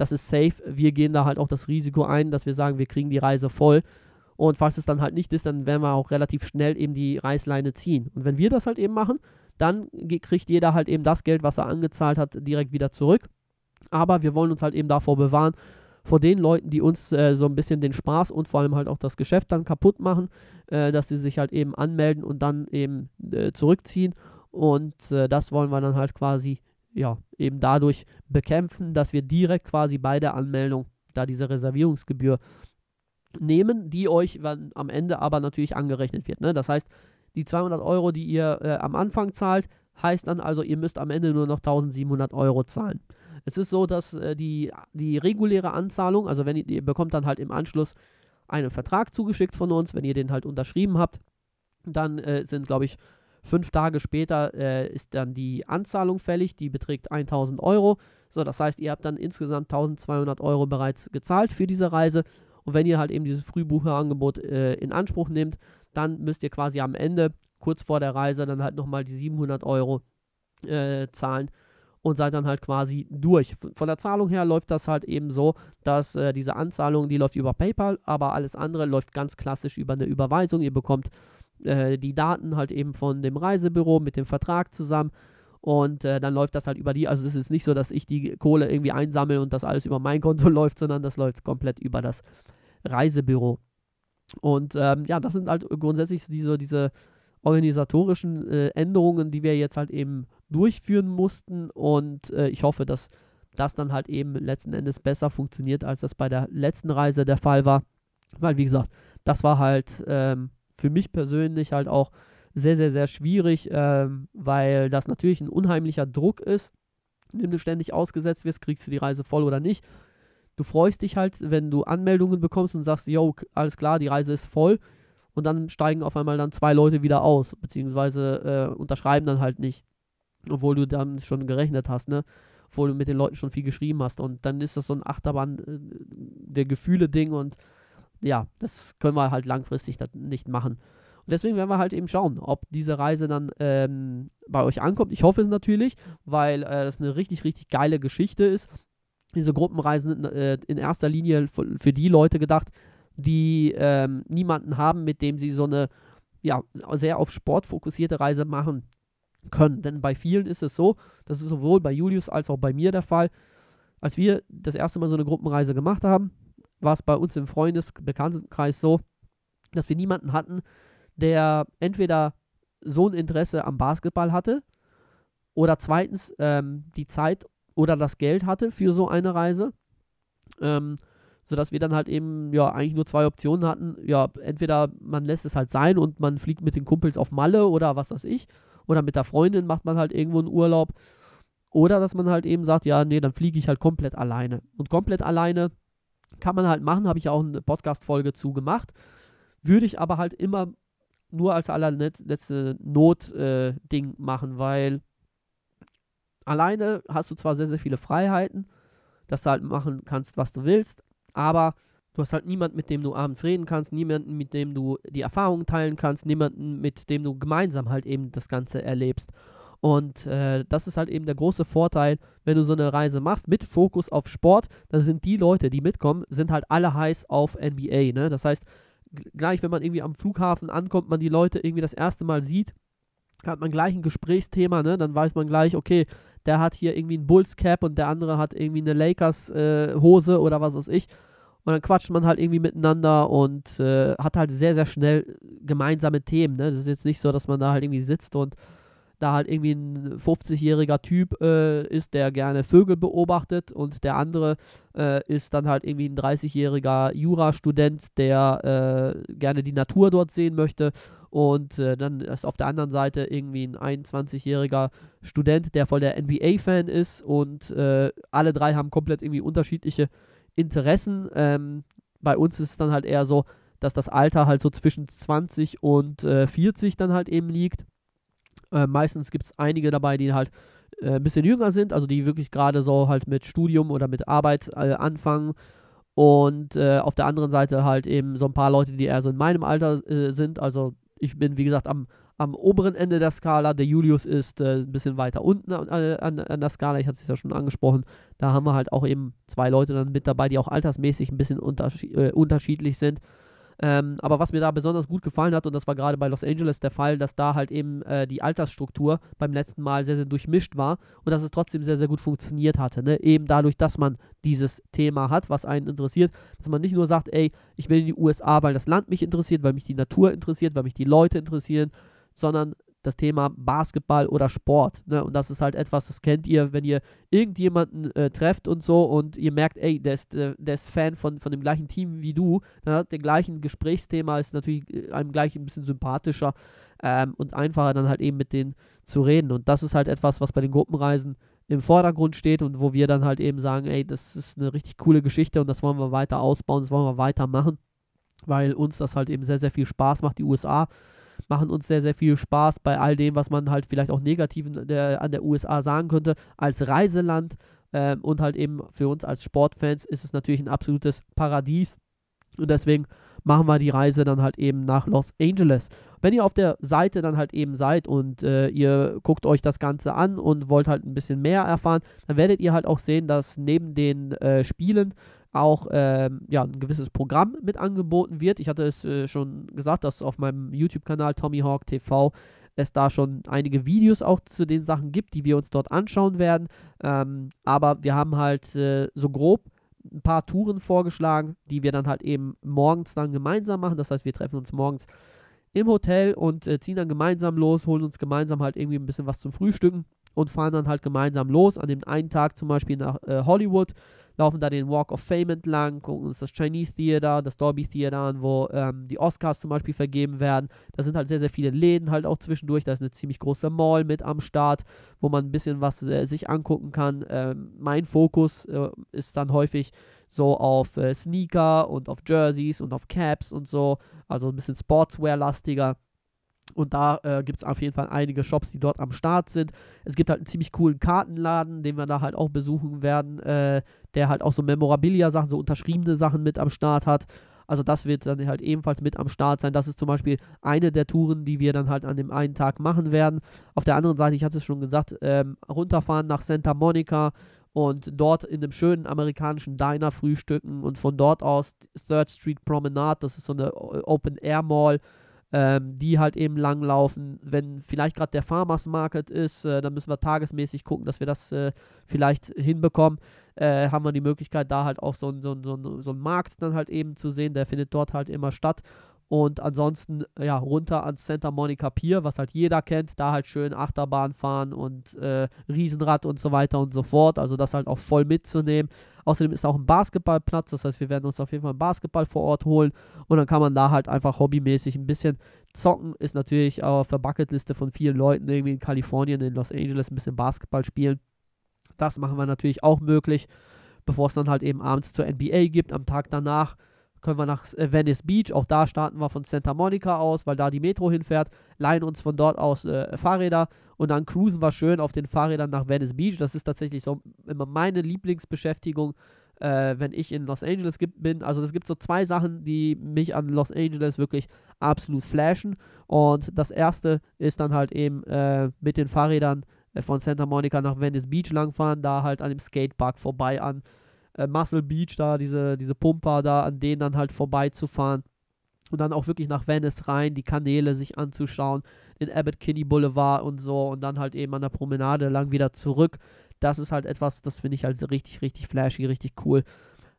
das ist safe. Wir gehen da halt auch das Risiko ein, dass wir sagen, wir kriegen die Reise voll. Und falls es dann halt nicht ist, dann werden wir auch relativ schnell eben die Reißleine ziehen. Und wenn wir das halt eben machen, dann kriegt jeder halt eben das Geld, was er angezahlt hat, direkt wieder zurück. Aber wir wollen uns halt eben davor bewahren, vor den Leuten, die uns äh, so ein bisschen den Spaß und vor allem halt auch das Geschäft dann kaputt machen, äh, dass sie sich halt eben anmelden und dann eben äh, zurückziehen. Und äh, das wollen wir dann halt quasi ja, eben dadurch bekämpfen, dass wir direkt quasi bei der Anmeldung da diese Reservierungsgebühr nehmen, die euch am Ende aber natürlich angerechnet wird. Ne? Das heißt, die 200 Euro, die ihr äh, am Anfang zahlt, heißt dann also, ihr müsst am Ende nur noch 1700 Euro zahlen. Es ist so, dass äh, die, die reguläre Anzahlung, also wenn ihr, ihr bekommt dann halt im Anschluss einen Vertrag zugeschickt von uns, wenn ihr den halt unterschrieben habt, dann äh, sind, glaube ich, Fünf Tage später äh, ist dann die Anzahlung fällig, die beträgt 1000 Euro. So, das heißt, ihr habt dann insgesamt 1200 Euro bereits gezahlt für diese Reise. Und wenn ihr halt eben dieses Frühbucherangebot äh, in Anspruch nehmt, dann müsst ihr quasi am Ende, kurz vor der Reise, dann halt nochmal die 700 Euro äh, zahlen und seid dann halt quasi durch. Von der Zahlung her läuft das halt eben so, dass äh, diese Anzahlung, die läuft über PayPal, aber alles andere läuft ganz klassisch über eine Überweisung. Ihr bekommt äh, die Daten halt eben von dem Reisebüro mit dem Vertrag zusammen. Und äh, dann läuft das halt über die. Also es ist nicht so, dass ich die Kohle irgendwie einsammle und das alles über mein Konto läuft, sondern das läuft komplett über das Reisebüro. Und ähm, ja, das sind halt grundsätzlich diese, diese organisatorischen äh, Änderungen, die wir jetzt halt eben durchführen mussten. Und äh, ich hoffe, dass das dann halt eben letzten Endes besser funktioniert, als das bei der letzten Reise der Fall war. Weil, wie gesagt, das war halt ähm, für mich persönlich halt auch sehr, sehr, sehr schwierig, ähm, weil das natürlich ein unheimlicher Druck ist, dem du ständig ausgesetzt wirst, kriegst du die Reise voll oder nicht. Du freust dich halt, wenn du Anmeldungen bekommst und sagst, yo, alles klar, die Reise ist voll. Und dann steigen auf einmal dann zwei Leute wieder aus, beziehungsweise äh, unterschreiben dann halt nicht. Obwohl du dann schon gerechnet hast, ne? Obwohl du mit den Leuten schon viel geschrieben hast. Und dann ist das so ein Achterbahn äh, der Gefühle-Ding und ja, das können wir halt langfristig nicht machen. Und deswegen werden wir halt eben schauen, ob diese Reise dann ähm, bei euch ankommt. Ich hoffe es natürlich, weil äh, das eine richtig, richtig geile Geschichte ist. Diese Gruppenreisen äh, in erster Linie für, für, die Leute gedacht, die ähm, niemanden haben, mit dem sie so eine ja, sehr auf Sport fokussierte Reise machen können. Denn bei vielen ist es so, das ist sowohl bei Julius als auch bei mir der Fall, als wir das erste Mal so eine Gruppenreise gemacht haben, war es bei uns im Freundesbekanntenkreis so, dass wir niemanden hatten, der entweder so ein Interesse am Basketball hatte oder zweitens ähm, die Zeit oder das Geld hatte für so eine Reise. Ähm, sodass wir dann halt eben ja eigentlich nur zwei Optionen hatten. Ja, entweder man lässt es halt sein und man fliegt mit den Kumpels auf Malle oder was weiß ich. Oder mit der Freundin macht man halt irgendwo einen Urlaub. Oder dass man halt eben sagt, ja, nee, dann fliege ich halt komplett alleine. Und komplett alleine kann man halt machen, habe ich auch eine Podcast-Folge zu gemacht. Würde ich aber halt immer nur als allerletzte Not-Ding äh, machen, weil alleine hast du zwar sehr, sehr viele Freiheiten, dass du halt machen kannst, was du willst, aber du hast halt niemanden, mit dem du abends reden kannst, niemanden, mit dem du die Erfahrungen teilen kannst, niemanden, mit dem du gemeinsam halt eben das Ganze erlebst. Und äh, das ist halt eben der große Vorteil, wenn du so eine Reise machst mit Fokus auf Sport. Da sind die Leute, die mitkommen, sind halt alle heiß auf NBA. Ne? Das heißt, gleich wenn man irgendwie am Flughafen ankommt, man die Leute irgendwie das erste Mal sieht, hat man gleich ein Gesprächsthema. Ne? Dann weiß man gleich, okay, der hat hier irgendwie ein Bulls Cap und der andere hat irgendwie eine Lakers äh, Hose oder was weiß ich. Und dann quatscht man halt irgendwie miteinander und äh, hat halt sehr, sehr schnell gemeinsame Themen. Ne? Das ist jetzt nicht so, dass man da halt irgendwie sitzt und da halt irgendwie ein 50-jähriger Typ äh, ist, der gerne Vögel beobachtet und der andere äh, ist dann halt irgendwie ein 30-jähriger Jurastudent, der äh, gerne die Natur dort sehen möchte und äh, dann ist auf der anderen Seite irgendwie ein 21-jähriger Student, der voll der NBA-Fan ist und äh, alle drei haben komplett irgendwie unterschiedliche Interessen. Ähm, bei uns ist es dann halt eher so, dass das Alter halt so zwischen 20 und 40 äh, dann halt eben liegt äh, meistens gibt es einige dabei, die halt äh, ein bisschen jünger sind, also die wirklich gerade so halt mit Studium oder mit Arbeit äh, anfangen. Und äh, auf der anderen Seite halt eben so ein paar Leute, die eher so in meinem Alter äh, sind. Also ich bin, wie gesagt, am, am oberen Ende der Skala. Der Julius ist äh, ein bisschen weiter unten an, an, an der Skala. Ich hatte es ja schon angesprochen. Da haben wir halt auch eben zwei Leute dann mit dabei, die auch altersmäßig ein bisschen unterschied unterschiedlich sind. Ähm, aber was mir da besonders gut gefallen hat, und das war gerade bei Los Angeles der Fall, dass da halt eben äh, die Altersstruktur beim letzten Mal sehr, sehr durchmischt war und dass es trotzdem sehr, sehr gut funktioniert hatte. Ne? Eben dadurch, dass man dieses Thema hat, was einen interessiert, dass man nicht nur sagt, ey, ich will in die USA, weil das Land mich interessiert, weil mich die Natur interessiert, weil mich die Leute interessieren, sondern das Thema Basketball oder Sport. Ne? Und das ist halt etwas, das kennt ihr, wenn ihr irgendjemanden äh, trefft und so und ihr merkt, ey, der ist, äh, der ist Fan von, von dem gleichen Team wie du, hat der gleichen Gesprächsthema, ist natürlich äh, einem gleich ein bisschen sympathischer ähm, und einfacher dann halt eben mit denen zu reden. Und das ist halt etwas, was bei den Gruppenreisen im Vordergrund steht und wo wir dann halt eben sagen, ey, das ist eine richtig coole Geschichte und das wollen wir weiter ausbauen, das wollen wir weitermachen, weil uns das halt eben sehr, sehr viel Spaß macht, die USA machen uns sehr, sehr viel Spaß bei all dem, was man halt vielleicht auch negativ der, an der USA sagen könnte, als Reiseland. Ähm, und halt eben für uns als Sportfans ist es natürlich ein absolutes Paradies. Und deswegen machen wir die Reise dann halt eben nach Los Angeles. Wenn ihr auf der Seite dann halt eben seid und äh, ihr guckt euch das Ganze an und wollt halt ein bisschen mehr erfahren, dann werdet ihr halt auch sehen, dass neben den äh, Spielen auch ähm, ja, ein gewisses Programm mit angeboten wird. Ich hatte es äh, schon gesagt, dass auf meinem YouTube-Kanal Tommyhawk TV es da schon einige Videos auch zu den Sachen gibt, die wir uns dort anschauen werden. Ähm, aber wir haben halt äh, so grob ein paar Touren vorgeschlagen, die wir dann halt eben morgens dann gemeinsam machen. Das heißt, wir treffen uns morgens im Hotel und äh, ziehen dann gemeinsam los, holen uns gemeinsam halt irgendwie ein bisschen was zum Frühstücken und fahren dann halt gemeinsam los. An dem einen Tag zum Beispiel nach äh, Hollywood laufen da den Walk of Fame entlang, gucken uns das Chinese Theater, das Dolby Theater an, wo ähm, die Oscars zum Beispiel vergeben werden. Da sind halt sehr, sehr viele Läden halt auch zwischendurch. Da ist eine ziemlich große Mall mit am Start, wo man ein bisschen was äh, sich angucken kann. Ähm, mein Fokus äh, ist dann häufig so auf äh, Sneaker und auf Jerseys und auf Caps und so. Also ein bisschen Sportswear-lastiger. Und da äh, gibt es auf jeden Fall einige Shops, die dort am Start sind. Es gibt halt einen ziemlich coolen Kartenladen, den wir da halt auch besuchen werden, äh, der halt auch so Memorabilia-Sachen, so unterschriebene Sachen mit am Start hat. Also das wird dann halt ebenfalls mit am Start sein. Das ist zum Beispiel eine der Touren, die wir dann halt an dem einen Tag machen werden. Auf der anderen Seite, ich hatte es schon gesagt, ähm, runterfahren nach Santa Monica und dort in einem schönen amerikanischen Diner frühstücken und von dort aus Third Street Promenade, das ist so eine Open Air Mall, ähm, die halt eben langlaufen. Wenn vielleicht gerade der Farmers Market ist, äh, dann müssen wir tagesmäßig gucken, dass wir das äh, vielleicht hinbekommen. Äh, haben wir die Möglichkeit, da halt auch so, so, so, so einen Markt dann halt eben zu sehen. Der findet dort halt immer statt. Und ansonsten, ja, runter ans Santa Monica Pier, was halt jeder kennt, da halt schön Achterbahn fahren und äh, Riesenrad und so weiter und so fort. Also das halt auch voll mitzunehmen. Außerdem ist auch ein Basketballplatz, das heißt, wir werden uns auf jeden Fall einen Basketball vor Ort holen und dann kann man da halt einfach hobbymäßig ein bisschen zocken. Ist natürlich auf der Bucketliste von vielen Leuten irgendwie in Kalifornien, in Los Angeles ein bisschen Basketball spielen. Das machen wir natürlich auch möglich, bevor es dann halt eben abends zur NBA gibt. Am Tag danach können wir nach äh, Venice Beach. Auch da starten wir von Santa Monica aus, weil da die Metro hinfährt, leihen uns von dort aus äh, Fahrräder und dann cruisen wir schön auf den Fahrrädern nach Venice Beach. Das ist tatsächlich so immer meine Lieblingsbeschäftigung, äh, wenn ich in Los Angeles bin. Also es gibt so zwei Sachen, die mich an Los Angeles wirklich absolut flashen. Und das erste ist dann halt eben äh, mit den Fahrrädern äh, von Santa Monica nach Venice Beach langfahren, da halt an dem Skatepark vorbei an äh, Muscle Beach, da diese, diese Pumper da, an denen dann halt vorbeizufahren und dann auch wirklich nach Venice rein, die Kanäle sich anzuschauen, den Abbott Kinney Boulevard und so und dann halt eben an der Promenade lang wieder zurück. Das ist halt etwas, das finde ich halt richtig, richtig flashy, richtig cool.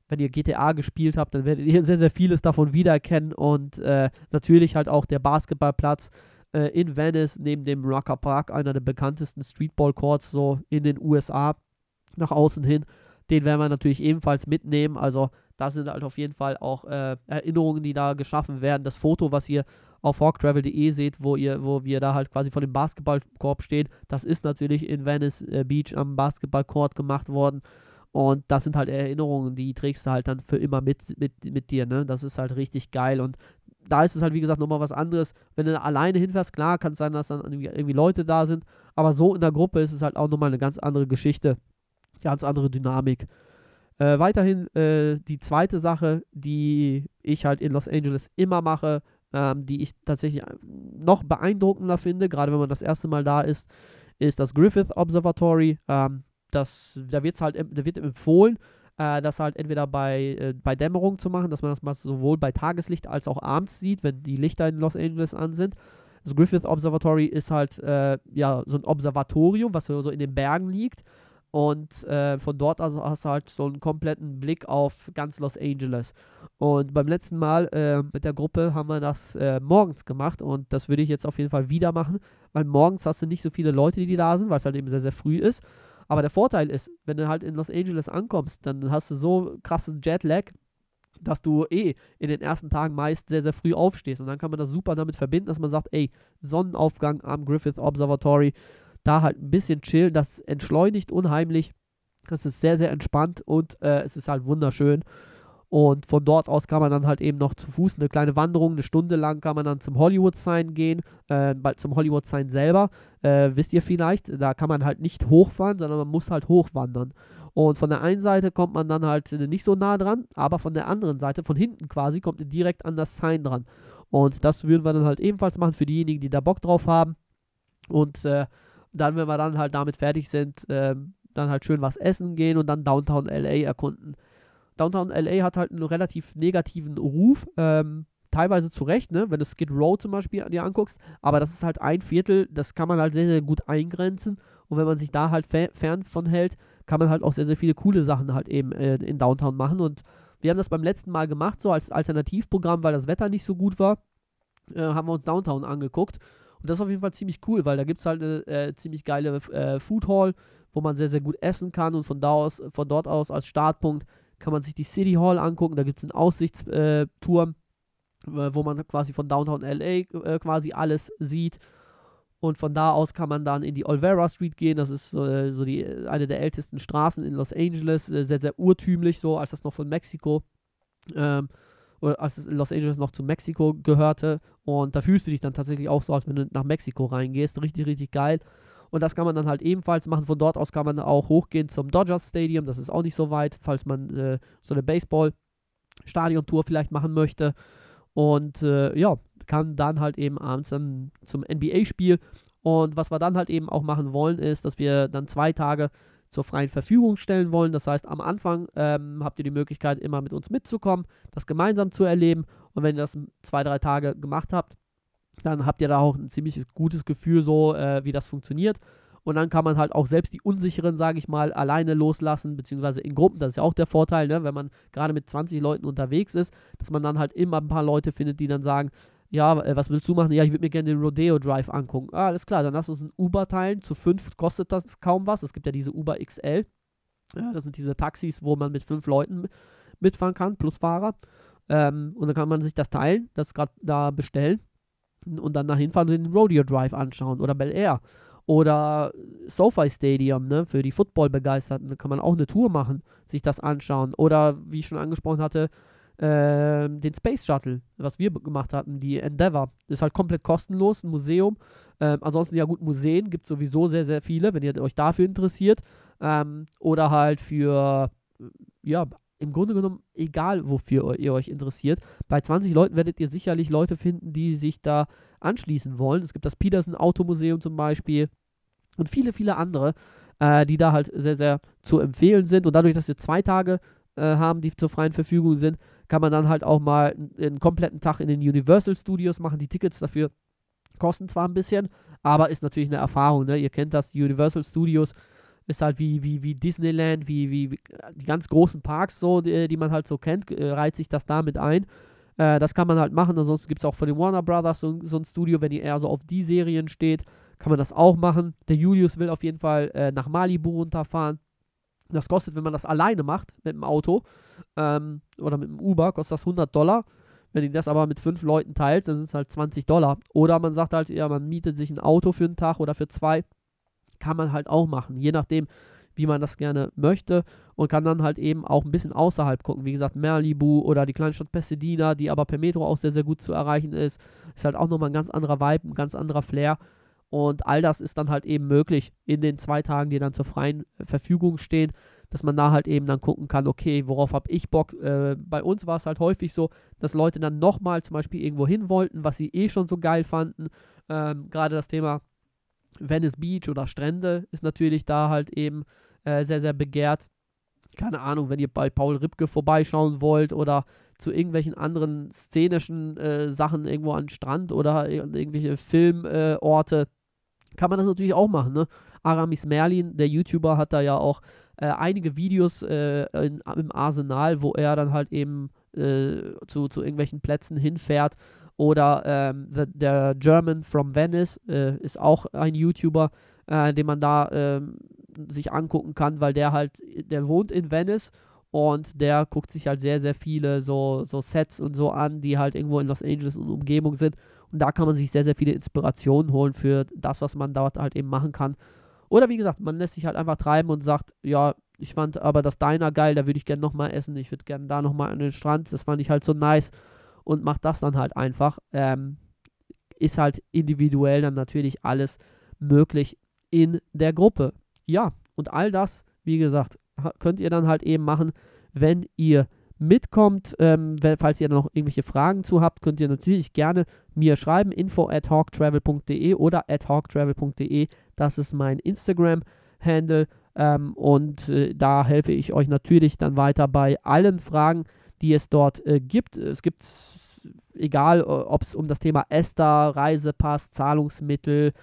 Wenn ihr GTA gespielt habt, dann werdet ihr sehr, sehr vieles davon wiedererkennen und äh, natürlich halt auch der Basketballplatz äh, in Venice neben dem Rocker Park, einer der bekanntesten Streetball Courts so in den USA nach außen hin. Den werden wir natürlich ebenfalls mitnehmen. Also da sind halt auf jeden Fall auch äh, Erinnerungen, die da geschaffen werden. Das Foto, was ihr auf hawktravel.de seht, wo ihr, wo wir da halt quasi vor dem Basketballkorb stehen, das ist natürlich in Venice äh, Beach am Basketballcourt gemacht worden. Und das sind halt Erinnerungen, die trägst du halt dann für immer mit, mit, mit dir, ne? Das ist halt richtig geil. Und da ist es halt, wie gesagt, nochmal was anderes. Wenn du alleine hinfährst, klar, kann es sein, dass dann irgendwie, Leute da sind. Aber so in der Gruppe ist es halt auch nochmal eine ganz andere Geschichte ganz andere Dynamik. Äh, weiterhin äh, die zweite Sache, die ich halt in Los Angeles immer mache, ähm, die ich tatsächlich noch beeindruckender finde, gerade wenn man das erste Mal da ist, ist das Griffith Observatory. Ähm, das, da, wird's halt, da wird empfohlen, äh, das halt entweder bei, äh, bei Dämmerung zu machen, dass man das mal sowohl bei Tageslicht als auch abends sieht, wenn die Lichter in Los Angeles an sind. Das Griffith Observatory ist halt äh, ja, so ein Observatorium, was so in den Bergen liegt. Und äh, von dort aus hast du halt so einen kompletten Blick auf ganz Los Angeles. Und beim letzten Mal äh, mit der Gruppe haben wir das äh, morgens gemacht und das würde ich jetzt auf jeden Fall wieder machen, weil morgens hast du nicht so viele Leute, die da sind, weil es halt eben sehr, sehr früh ist. Aber der Vorteil ist, wenn du halt in Los Angeles ankommst, dann hast du so krassen Jetlag, dass du eh in den ersten Tagen meist sehr, sehr früh aufstehst. Und dann kann man das super damit verbinden, dass man sagt, ey, Sonnenaufgang am Griffith Observatory, da halt ein bisschen chillen. Das entschleunigt unheimlich. Das ist sehr, sehr entspannt und äh, es ist halt wunderschön. Und von dort aus kann man dann halt eben noch zu Fuß eine kleine Wanderung, eine Stunde lang kann man dann zum Hollywood Sign gehen, äh, zum Hollywood Sign selber. Äh, wisst ihr vielleicht, da kann man halt nicht hochfahren, sondern man muss halt hochwandern. Und von der einen Seite kommt man dann halt nicht so nah dran, aber von der anderen Seite, von hinten quasi, kommt ihr direkt an das Sign dran. Und das würden wir dann halt ebenfalls machen für diejenigen, die da Bock drauf haben. Und äh, dann, wenn wir dann halt damit fertig sind, ähm, dann halt schön was essen gehen und dann Downtown LA erkunden. Downtown LA hat halt einen relativ negativen Ruf, ähm, teilweise zu Recht, ne? wenn du Skid Row zum Beispiel dir anguckst, aber das ist halt ein Viertel, das kann man halt sehr, sehr gut eingrenzen und wenn man sich da halt fern von hält, kann man halt auch sehr, sehr viele coole Sachen halt eben äh, in Downtown machen und wir haben das beim letzten Mal gemacht, so als Alternativprogramm, weil das Wetter nicht so gut war, äh, haben wir uns Downtown angeguckt und das ist auf jeden Fall ziemlich cool, weil da gibt es halt eine äh, ziemlich geile äh, Food Hall, wo man sehr, sehr gut essen kann. Und von, da aus, von dort aus als Startpunkt kann man sich die City Hall angucken. Da gibt es einen Aussichtsturm, äh, wo man quasi von Downtown LA äh, quasi alles sieht. Und von da aus kann man dann in die Olvera Street gehen. Das ist äh, so die, eine der ältesten Straßen in Los Angeles. Äh, sehr, sehr urtümlich, so als das noch von Mexiko ähm, oder als Los Angeles noch zu Mexiko gehörte. Und da fühlst du dich dann tatsächlich auch so, als wenn du nach Mexiko reingehst. Richtig, richtig geil. Und das kann man dann halt ebenfalls machen. Von dort aus kann man auch hochgehen zum Dodgers Stadium. Das ist auch nicht so weit, falls man äh, so eine Baseball-Stadion-Tour vielleicht machen möchte. Und äh, ja, kann dann halt eben abends dann zum NBA-Spiel. Und was wir dann halt eben auch machen wollen, ist, dass wir dann zwei Tage zur freien Verfügung stellen wollen. Das heißt, am Anfang ähm, habt ihr die Möglichkeit, immer mit uns mitzukommen, das gemeinsam zu erleben. Und wenn ihr das zwei, drei Tage gemacht habt, dann habt ihr da auch ein ziemlich gutes Gefühl, so äh, wie das funktioniert. Und dann kann man halt auch selbst die Unsicheren, sage ich mal, alleine loslassen, beziehungsweise in Gruppen. Das ist ja auch der Vorteil, ne? wenn man gerade mit 20 Leuten unterwegs ist, dass man dann halt immer ein paar Leute findet, die dann sagen, ja, äh, was willst du machen? Ja, ich würde mir gerne den Rodeo Drive angucken. Ah, alles klar, dann lass uns ein Uber teilen. Zu fünf kostet das kaum was. Es gibt ja diese Uber XL. Ja, das sind diese Taxis, wo man mit fünf Leuten mitfahren kann, plus Fahrer. Ähm, und dann kann man sich das teilen, das gerade da bestellen und dann dahin fahren und den Rodeo Drive anschauen oder Bel Air. Oder SoFi Stadium, ne, für die Football-Begeisterten, da kann man auch eine Tour machen, sich das anschauen. Oder, wie ich schon angesprochen hatte, äh, den Space Shuttle, was wir gemacht hatten, die Endeavour. Ist halt komplett kostenlos, ein Museum. Ähm, ansonsten, ja gut, Museen gibt es sowieso sehr, sehr viele, wenn ihr euch dafür interessiert. Ähm, oder halt für, ja, im Grunde genommen, egal wofür ihr euch interessiert. Bei 20 Leuten werdet ihr sicherlich Leute finden, die sich da anschließen wollen. Es gibt das Peterson Automuseum zum Beispiel und viele, viele andere, äh, die da halt sehr, sehr zu empfehlen sind. Und dadurch, dass wir zwei Tage äh, haben, die zur freien Verfügung sind, kann man dann halt auch mal einen, kompletten Tag in den Universal Studios machen. Die Tickets dafür kosten zwar ein bisschen, aber ist natürlich eine Erfahrung. Ne? Ihr kennt das, Universal Studios ist halt wie, wie, wie Disneyland, wie, wie, wie die ganz großen Parks, so, die, die man halt so kennt, äh, reiht sich das damit ein. Äh, das kann man halt machen. Ansonsten gibt es auch von den Warner Brothers so, so, ein Studio, wenn ihr eher so auf die Serien steht, kann man das auch machen. Der Julius will auf jeden Fall äh, nach Malibu runterfahren. Das kostet, wenn man das alleine macht, mit dem Auto ähm, oder mit dem Uber, kostet das 100 Dollar. Wenn ihr das aber mit fünf Leuten teilt, dann sind es halt 20 Dollar. Oder man sagt halt, ja, man mietet sich ein Auto für einen Tag oder für zwei kann man halt auch machen, je nachdem, wie man das gerne möchte und kann dann halt eben auch ein bisschen außerhalb gucken. Wie gesagt, Merlibu oder die Kleinstadt Pasadena, die aber per Metro auch sehr, sehr gut zu erreichen ist, ist halt auch nochmal ein ganz anderer Vibe, ein ganz anderer Flair. Und all das ist dann halt eben möglich in den zwei Tagen, die dann zur freien Verfügung stehen, dass man da halt eben dann gucken kann, okay, worauf habe ich Bock. Äh, bei uns war es halt häufig so, dass Leute dann nochmal zum Beispiel irgendwo hin wollten, was sie eh schon so geil fanden. Ähm, Gerade das Thema Venice Beach oder Strände ist natürlich da halt eben äh, sehr, sehr begehrt. Keine Ahnung, wenn ihr bei Paul Ripke vorbeischauen wollt oder zu irgendwelchen anderen szenischen äh, Sachen irgendwo an Strand oder irgendwelche Filmorte, äh, kann man das natürlich auch machen. Ne? Aramis Merlin, der YouTuber, hat da ja auch äh, einige Videos äh, in, im Arsenal, wo er dann halt eben äh, zu, zu irgendwelchen Plätzen hinfährt oder ähm, the, der German from Venice äh, ist auch ein YouTuber, äh, den man da äh, sich angucken kann, weil der halt, der wohnt in Venice und der guckt sich halt sehr, sehr viele so, so Sets und so an, die halt irgendwo in Los Angeles und Umgebung sind. Und da kann man sich sehr, sehr viele Inspirationen holen für das, was man dort halt eben machen kann. Oder wie gesagt, man lässt sich halt einfach treiben und sagt, ja, ich fand aber das Diner geil, da würde ich gerne nochmal essen, ich würde gerne da nochmal an den Strand, das fand ich halt so nice und macht das dann halt einfach. Ähm, ist halt individuell dann natürlich alles möglich in der Gruppe. Ja, und all das, wie gesagt, könnt ihr dann halt eben machen, wenn ihr mitkommt. Ähm, falls ihr noch irgendwelche Fragen zu habt, könnt ihr natürlich gerne mir schreiben, info at hawktravel.de oder at hawktravel.de. Das ist mein Instagram-Handle. Ähm, und äh, da helfe ich euch natürlich dann weiter bei allen Fragen, die es dort äh, gibt. Es gibt, egal ob es um das Thema Esther, Reisepass, Zahlungsmittel,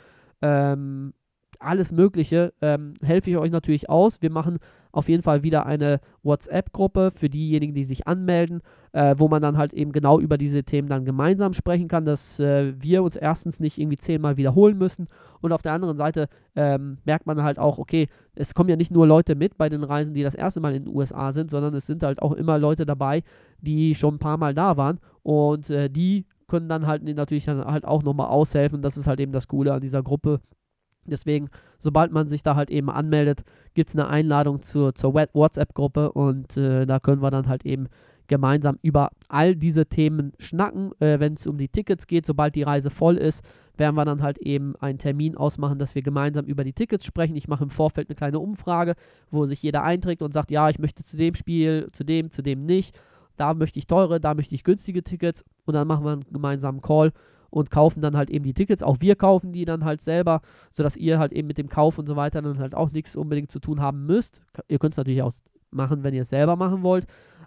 ähm, alles Mögliche, ähm, helfe ich euch natürlich aus. Wir machen auf jeden Fall wieder eine WhatsApp-Gruppe für diejenigen, die sich anmelden, äh, wo man dann halt eben genau über diese Themen dann gemeinsam sprechen kann, dass äh, wir uns erstens nicht irgendwie zehnmal wiederholen müssen und auf der anderen Seite ähm, merkt man halt auch, okay, es kommen ja nicht nur Leute mit bei den Reisen, die das erste Mal in den USA sind, sondern es sind halt auch immer Leute dabei, die schon ein paar Mal da waren und äh, die können dann halt natürlich dann halt auch nochmal aushelfen. Das ist halt eben das Coole an dieser Gruppe. Deswegen, sobald man sich da halt eben anmeldet, gibt es eine Einladung zur, zur WhatsApp-Gruppe und äh, da können wir dann halt eben gemeinsam über all diese Themen schnacken. Äh, Wenn es um die Tickets geht, sobald die Reise voll ist, werden wir dann halt eben einen Termin ausmachen, dass wir gemeinsam über die Tickets sprechen. Ich mache im Vorfeld eine kleine Umfrage, wo sich jeder einträgt und sagt, ja, ich möchte zu dem Spiel, zu dem, zu dem nicht. Da möchte ich teure, da möchte ich günstige Tickets und dann machen wir einen gemeinsamen Call und kaufen dann halt eben die Tickets. Auch wir kaufen die dann halt selber, sodass ihr halt eben mit dem Kauf und so weiter dann halt auch nichts unbedingt zu tun haben müsst. Ihr könnt es natürlich auch machen, wenn ihr es selber machen wollt.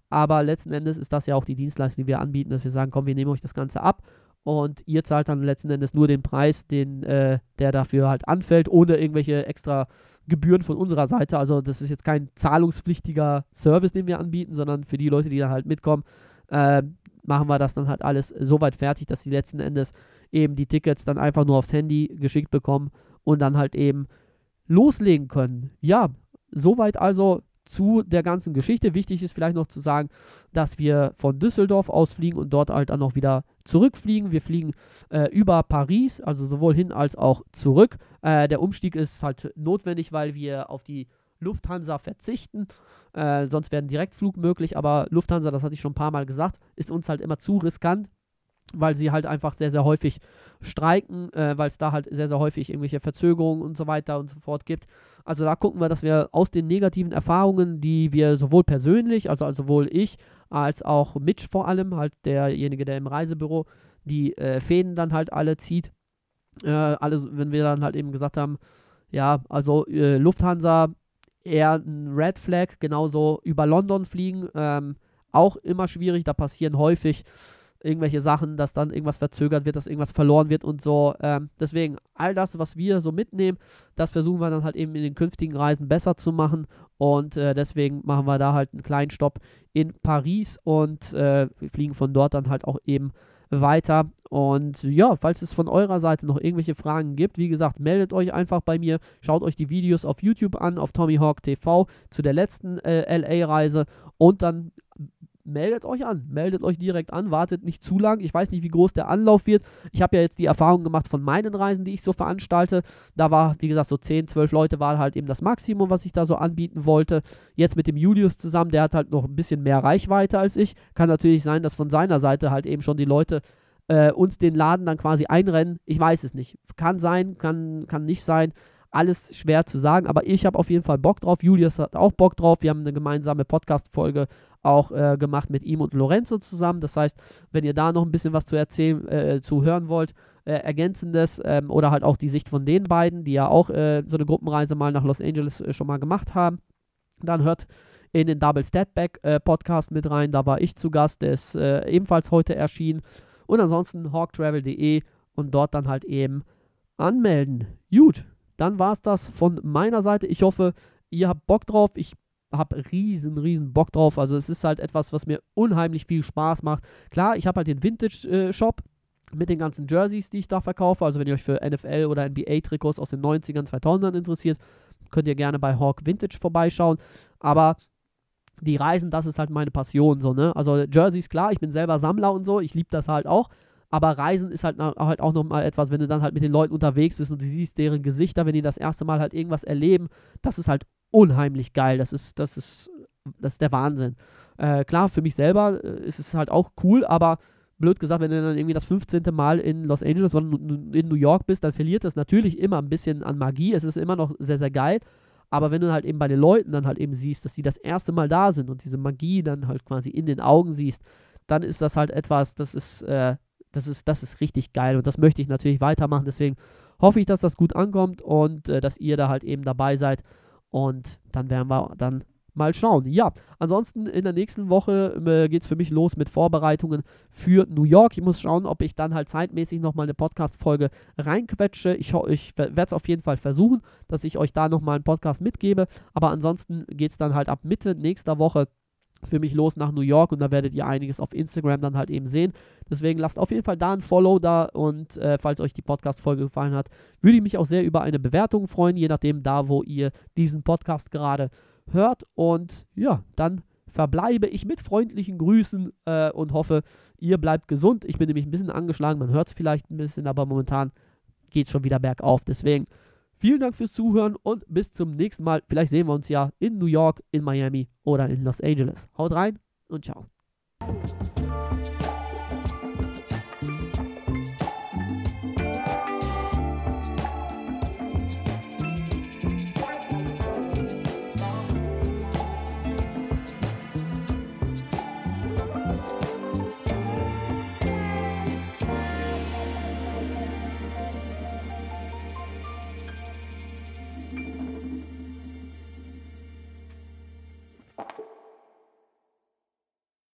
Aber letzten Endes ist das ja auch die Dienstleistung, die wir anbieten, dass wir sagen, komm, wir nehmen euch das Ganze ab und ihr zahlt dann letzten Endes nur den Preis, den, äh, der dafür halt anfällt, ohne irgendwelche extra Gebühren von unserer Seite. Also das ist jetzt kein zahlungspflichtiger Service, den wir anbieten, sondern für die Leute, die da halt mitkommen, äh, machen wir das dann halt alles so weit fertig, dass sie letzten Endes eben die Tickets dann einfach nur aufs Handy geschickt bekommen und dann halt eben loslegen können. Ja, soweit also zu der ganzen Geschichte. Wichtig ist vielleicht noch zu sagen, dass wir von Düsseldorf aus fliegen und dort halt dann auch wieder zurückfliegen. Wir fliegen äh, über Paris, also sowohl hin als auch zurück. Äh, der Umstieg ist halt notwendig, weil wir auf die Lufthansa verzichten. Äh, sonst wäre ein Direktflug möglich, aber Lufthansa, das hatte ich schon ein paar Mal gesagt, ist uns halt immer zu riskant, weil sie halt einfach sehr, sehr häufig streiken, äh, weil es da halt sehr, sehr häufig irgendwelche Verzögerungen und so weiter und so fort gibt. Also da gucken wir, dass wir aus den negativen Erfahrungen, die wir sowohl persönlich, also, also sowohl ich, als auch Mitch vor allem, halt derjenige, der im Reisebüro die äh, Fäden dann halt alle zieht, äh, alles, wenn wir dann halt eben gesagt haben, ja, also äh, Lufthansa eher ein Red Flag, genauso über London fliegen, ähm, auch immer schwierig, da passieren häufig irgendwelche Sachen, dass dann irgendwas verzögert wird, dass irgendwas verloren wird und so. Ähm, deswegen, all das, was wir so mitnehmen, das versuchen wir dann halt eben in den künftigen Reisen besser zu machen. Und äh, deswegen machen wir da halt einen kleinen Stopp in Paris und äh, fliegen von dort dann halt auch eben weiter. Und ja, falls es von eurer Seite noch irgendwelche Fragen gibt, wie gesagt, meldet euch einfach bei mir, schaut euch die Videos auf YouTube an, auf Tommy Hawk TV zu der letzten äh, LA-Reise und dann meldet euch an. Meldet euch direkt an, wartet nicht zu lang. Ich weiß nicht, wie groß der Anlauf wird. Ich habe ja jetzt die Erfahrung gemacht von meinen Reisen, die ich so veranstalte. Da war, wie gesagt, so 10, 12 Leute war halt eben das Maximum, was ich da so anbieten wollte. Jetzt mit dem Julius zusammen, der hat halt noch ein bisschen mehr Reichweite als ich. Kann natürlich sein, dass von seiner Seite halt eben schon die Leute äh, uns den Laden dann quasi einrennen. Ich weiß es nicht. Kann sein, kann, kann nicht sein alles schwer zu sagen, aber ich habe auf jeden Fall Bock drauf. Julius hat auch Bock drauf. Wir haben eine gemeinsame Podcast-Folge auch äh, gemacht mit ihm und Lorenzo zusammen. Das heißt, wenn ihr da noch ein bisschen was zu erzählen, äh, zu hören wollt, äh, ergänzendes ähm, oder halt auch die Sicht von den beiden, die ja auch äh, so eine Gruppenreise mal nach Los Angeles äh, schon mal gemacht haben, dann hört in den Double Statback äh, Podcast mit rein. Da war ich zu Gast, der ist ebenfalls heute erschienen. Und ansonsten hawktravel.de und dort dann halt eben anmelden. Gut, dann war es das von meiner Seite. Ich hoffe, ihr habt Bock drauf. Ich habe riesen, riesen Bock drauf. Also es ist halt etwas, was mir unheimlich viel Spaß macht. Klar, ich habe halt den Vintage-Shop äh, mit den ganzen Jerseys, die ich da verkaufe. Also wenn ihr euch für NFL oder NBA-Trikots aus den 90ern, 2000ern interessiert, könnt ihr gerne bei Hawk Vintage vorbeischauen. Aber die Reisen, das ist halt meine Passion, so, ne? Also Jerseys, klar, ich bin selber Sammler und so, ich liebe das halt auch. Aber Reisen ist halt, halt auch nochmal etwas, wenn du dann halt mit den Leuten unterwegs bist und du siehst deren Gesichter, wenn die das erste Mal halt irgendwas erleben, das ist halt unheimlich geil. Das ist, das ist, das ist der Wahnsinn. Äh, klar, für mich selber äh, ist es halt auch cool, aber blöd gesagt, wenn du dann irgendwie das 15. Mal in Los Angeles oder in New York bist, dann verliert das natürlich immer ein bisschen an Magie. Es ist immer noch sehr, sehr geil. Aber wenn du halt eben bei den Leuten dann halt eben siehst, dass sie das erste Mal da sind und diese Magie dann halt quasi in den Augen siehst, dann ist das halt etwas, das ist, äh, das ist, das ist richtig geil und das möchte ich natürlich weitermachen. Deswegen hoffe ich, dass das gut ankommt und äh, dass ihr da halt eben dabei seid und dann werden wir dann mal schauen. Ja, ansonsten in der nächsten Woche äh, geht es für mich los mit Vorbereitungen für New York. Ich muss schauen, ob ich dann halt zeitmäßig nochmal eine Podcast-Folge reinquetsche. Ich, ich werde es auf jeden Fall versuchen, dass ich euch da nochmal einen Podcast mitgebe. Aber ansonsten geht es dann halt ab Mitte nächster Woche für mich los nach New York und da werdet ihr einiges auf Instagram dann halt eben sehen. Deswegen lasst auf jeden Fall da ein Follow da und äh, falls euch die Podcast-Folge gefallen hat, würde ich mich auch sehr über eine Bewertung freuen, je nachdem da, wo ihr diesen Podcast gerade hört. Und ja, dann verbleibe ich mit freundlichen Grüßen äh, und hoffe, ihr bleibt gesund. Ich bin nämlich ein bisschen angeschlagen, man hört es vielleicht ein bisschen, aber momentan geht es schon wieder bergauf. Deswegen Vielen Dank fürs Zuhören und bis zum nächsten Mal. Vielleicht sehen wir uns ja in New York, in Miami oder in Los Angeles. Haut rein und ciao.